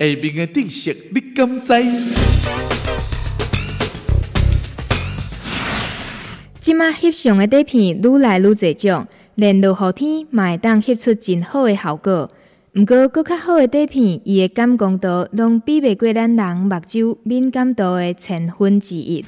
下面的知识你敢知？即马翕相的底片愈来愈侪种，连落雨天嘛会当翕出真好的效果。毋过，搁较好的底片，伊的感光度拢比袂过咱人目睭敏感度的千分之一。